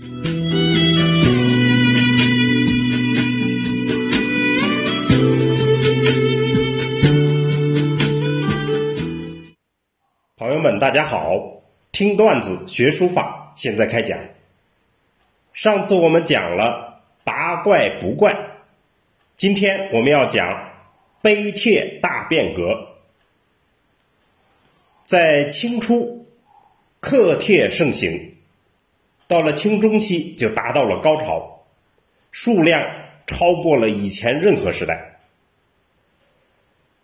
朋友们，大家好，听段子学书法，现在开讲。上次我们讲了八怪不怪，今天我们要讲碑帖大变革。在清初，刻帖盛行，到了清中期就达到了高潮，数量超过了以前任何时代。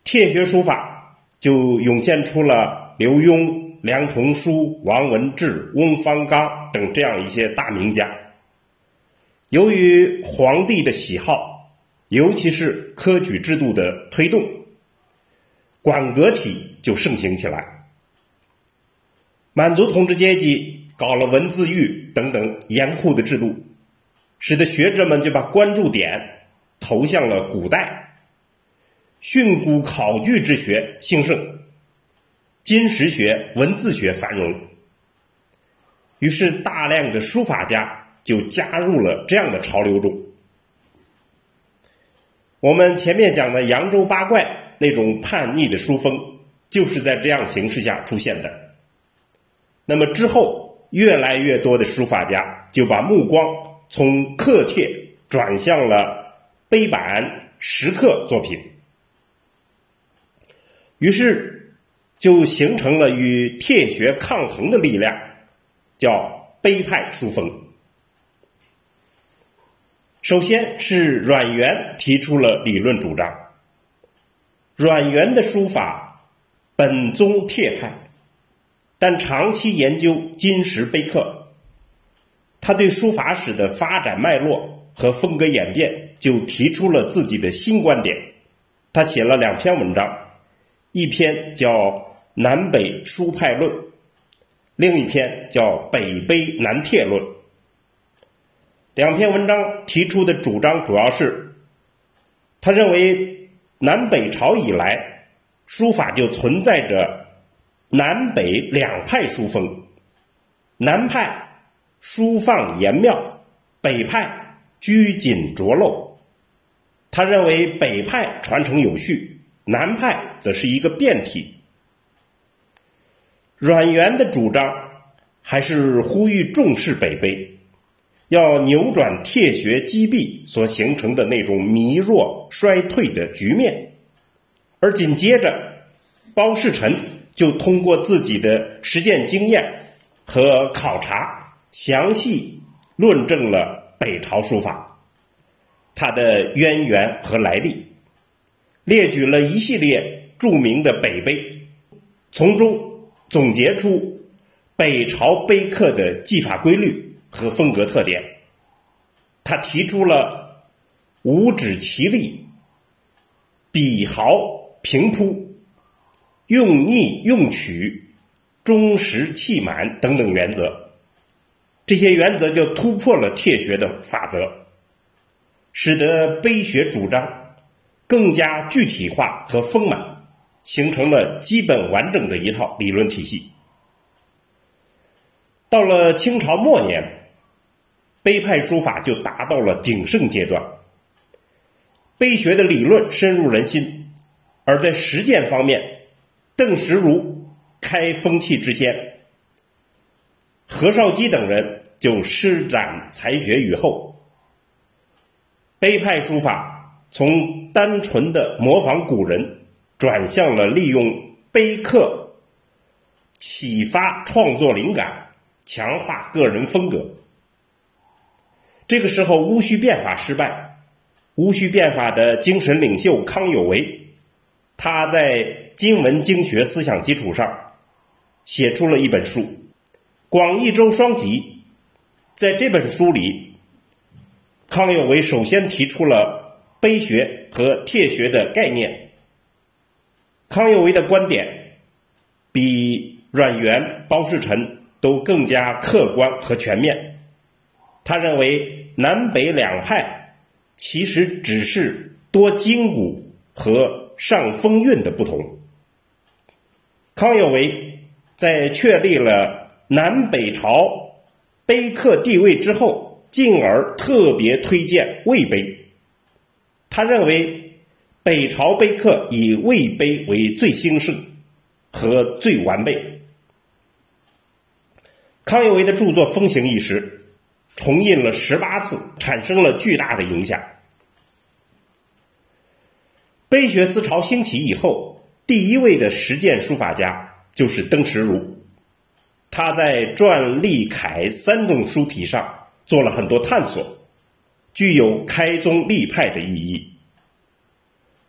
帖学书法就涌现出了刘墉、梁同书、王文志、翁方刚等这样一些大名家。由于皇帝的喜好，尤其是科举制度的推动，馆阁体就盛行起来。满族统治阶级搞了文字狱等等严酷的制度，使得学者们就把关注点投向了古代，训诂考据之学兴盛，金石学、文字学繁荣，于是大量的书法家就加入了这样的潮流中。我们前面讲的扬州八怪那种叛逆的书风，就是在这样形势下出现的。那么之后，越来越多的书法家就把目光从刻帖转向了碑版石刻作品，于是就形成了与帖学抗衡的力量，叫碑派书风。首先是阮元提出了理论主张，阮元的书法本宗帖派。但长期研究金石碑刻，他对书法史的发展脉络和风格演变就提出了自己的新观点。他写了两篇文章，一篇叫《南北书派论》，另一篇叫《北碑南帖论》。两篇文章提出的主张主要是，他认为南北朝以来书法就存在着。南北两派书风，南派书放严妙，北派拘谨拙陋。他认为北派传承有序，南派则是一个变体。阮元的主张还是呼吁重视北碑，要扭转帖学积弊所形成的那种弥弱衰退的局面。而紧接着，包世臣。就通过自己的实践经验和考察，详细论证了北朝书法它的渊源和来历，列举了一系列著名的北碑，从中总结出北朝碑刻的技法规律和风格特点。他提出了五指齐立、笔毫平铺。用逆用曲、忠实气满等等原则，这些原则就突破了帖学的法则，使得碑学主张更加具体化和丰满，形成了基本完整的一套理论体系。到了清朝末年，碑派书法就达到了鼎盛阶段，碑学的理论深入人心，而在实践方面。邓石如开风气之先，何绍基等人就施展才学于后。碑派书法从单纯的模仿古人，转向了利用碑刻启发创作灵感，强化个人风格。这个时候，戊戌变法失败，戊戌变法的精神领袖康有为，他在。经文经学思想基础上，写出了一本书《广义周双集》。在这本书里，康有为首先提出了碑学和帖学的概念。康有为的观点比阮元、包世臣都更加客观和全面。他认为南北两派其实只是多筋骨和上风韵的不同。康有为在确立了南北朝碑刻地位之后，进而特别推荐魏碑。他认为北朝碑刻以魏碑为最兴盛和最完备。康有为的著作风行一时，重印了十八次，产生了巨大的影响。碑学思潮兴起以后，第一位的实践书法家就是邓石如。他在篆、隶、楷三种书体上做了很多探索，具有开宗立派的意义。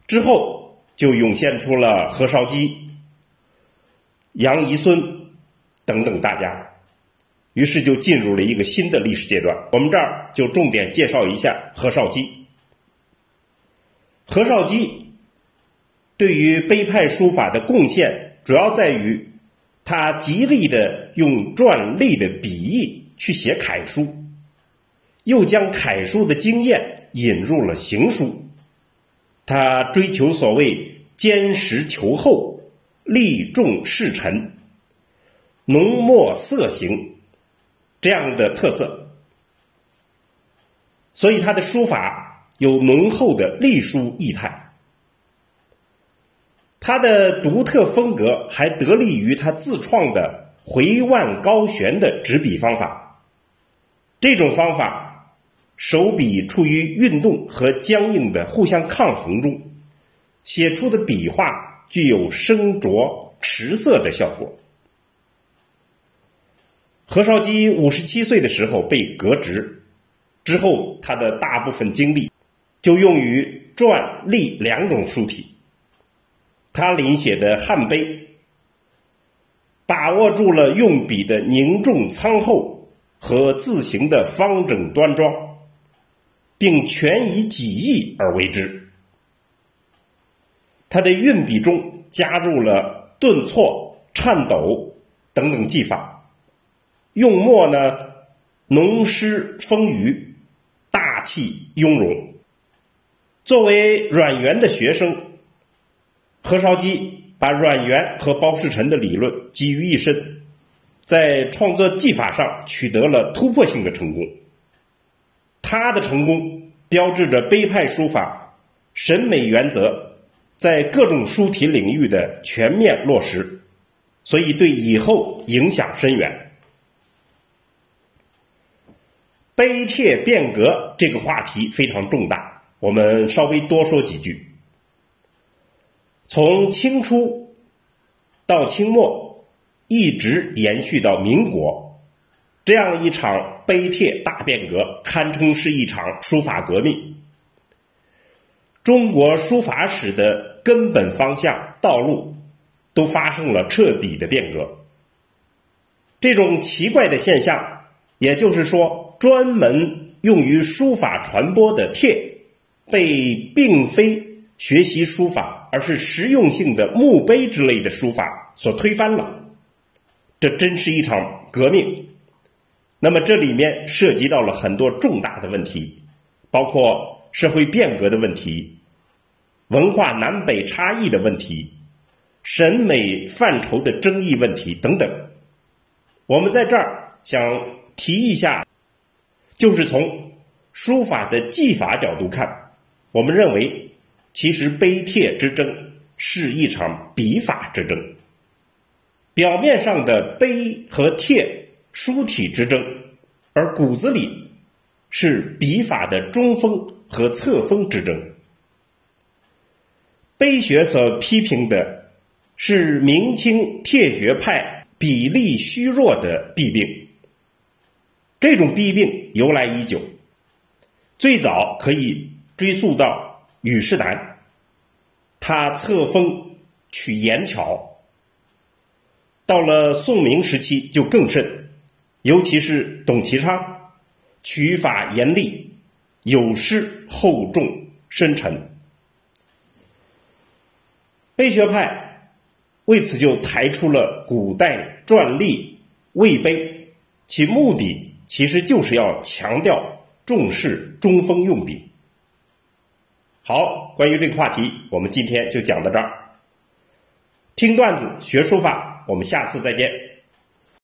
之后就涌现出了何绍基、杨遗孙等等大家。于是就进入了一个新的历史阶段。我们这儿就重点介绍一下何绍基。何绍基对于碑派书法的贡献，主要在于他极力的用篆隶的笔意去写楷书，又将楷书的经验引入了行书。他追求所谓坚实求厚、力重事沉、浓墨色形。这样的特色，所以他的书法有浓厚的隶书意态。他的独特风格还得力于他自创的回腕高悬的执笔方法。这种方法，手笔处于运动和僵硬的互相抗衡中，写出的笔画具有生着持色的效果。何绍基五十七岁的时候被革职，之后他的大部分精力就用于篆隶两种书体。他临写的汉碑，把握住了用笔的凝重苍厚和字形的方整端庄，并全以己意而为之。他的运笔中加入了顿挫、颤抖等等技法。用墨呢，浓湿丰腴，大气雍容。作为阮元的学生，何绍基把阮元和包世臣的理论集于一身，在创作技法上取得了突破性的成功。他的成功标志着碑派书法审美原则在各种书体领域的全面落实，所以对以后影响深远。碑帖变革这个话题非常重大，我们稍微多说几句。从清初到清末，一直延续到民国，这样一场碑帖大变革，堪称是一场书法革命。中国书法史的根本方向、道路都发生了彻底的变革。这种奇怪的现象，也就是说。专门用于书法传播的帖，被并非学习书法，而是实用性的墓碑之类的书法所推翻了。这真是一场革命。那么这里面涉及到了很多重大的问题，包括社会变革的问题、文化南北差异的问题、审美范畴的争议问题等等。我们在这儿想提一下。就是从书法的技法角度看，我们认为，其实碑帖之争是一场笔法之争。表面上的碑和帖书体之争，而骨子里是笔法的中锋和侧锋之争。碑学所批评的是明清帖学派笔力虚弱的弊病。这种弊病由来已久，最早可以追溯到虞世南，他册封取严巧，到了宋明时期就更甚，尤其是董其昌，取法严厉，有失厚重深沉，碑学派为此就抬出了古代篆隶魏碑，其目的。其实就是要强调重视中锋用笔。好，关于这个话题，我们今天就讲到这儿。听段子学书法，我们下次再见。